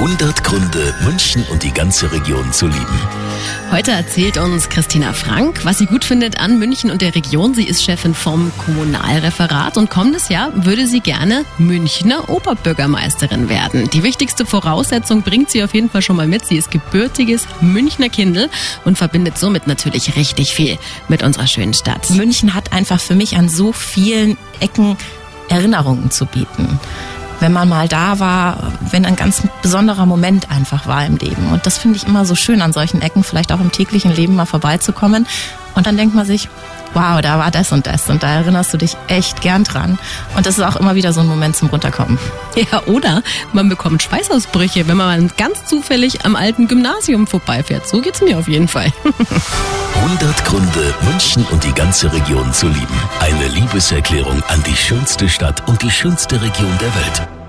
100 Gründe, München und die ganze Region zu lieben. Heute erzählt uns Christina Frank, was sie gut findet an München und der Region. Sie ist Chefin vom Kommunalreferat und kommendes Jahr würde sie gerne Münchner Oberbürgermeisterin werden. Die wichtigste Voraussetzung bringt sie auf jeden Fall schon mal mit. Sie ist gebürtiges Münchner Kindel und verbindet somit natürlich richtig viel mit unserer schönen Stadt. München hat einfach für mich an so vielen Ecken Erinnerungen zu bieten wenn man mal da war, wenn ein ganz besonderer Moment einfach war im Leben. Und das finde ich immer so schön an solchen Ecken, vielleicht auch im täglichen Leben mal vorbeizukommen. Und dann denkt man sich, wow, da war das und das und da erinnerst du dich echt gern dran. Und das ist auch immer wieder so ein Moment zum Runterkommen. Ja, oder man bekommt Schweißausbrüche, wenn man ganz zufällig am alten Gymnasium vorbeifährt. So geht's mir auf jeden Fall. 100 Gründe, München und die ganze Region zu lieben. Eine Liebeserklärung an die schönste Stadt und die schönste Region der Welt.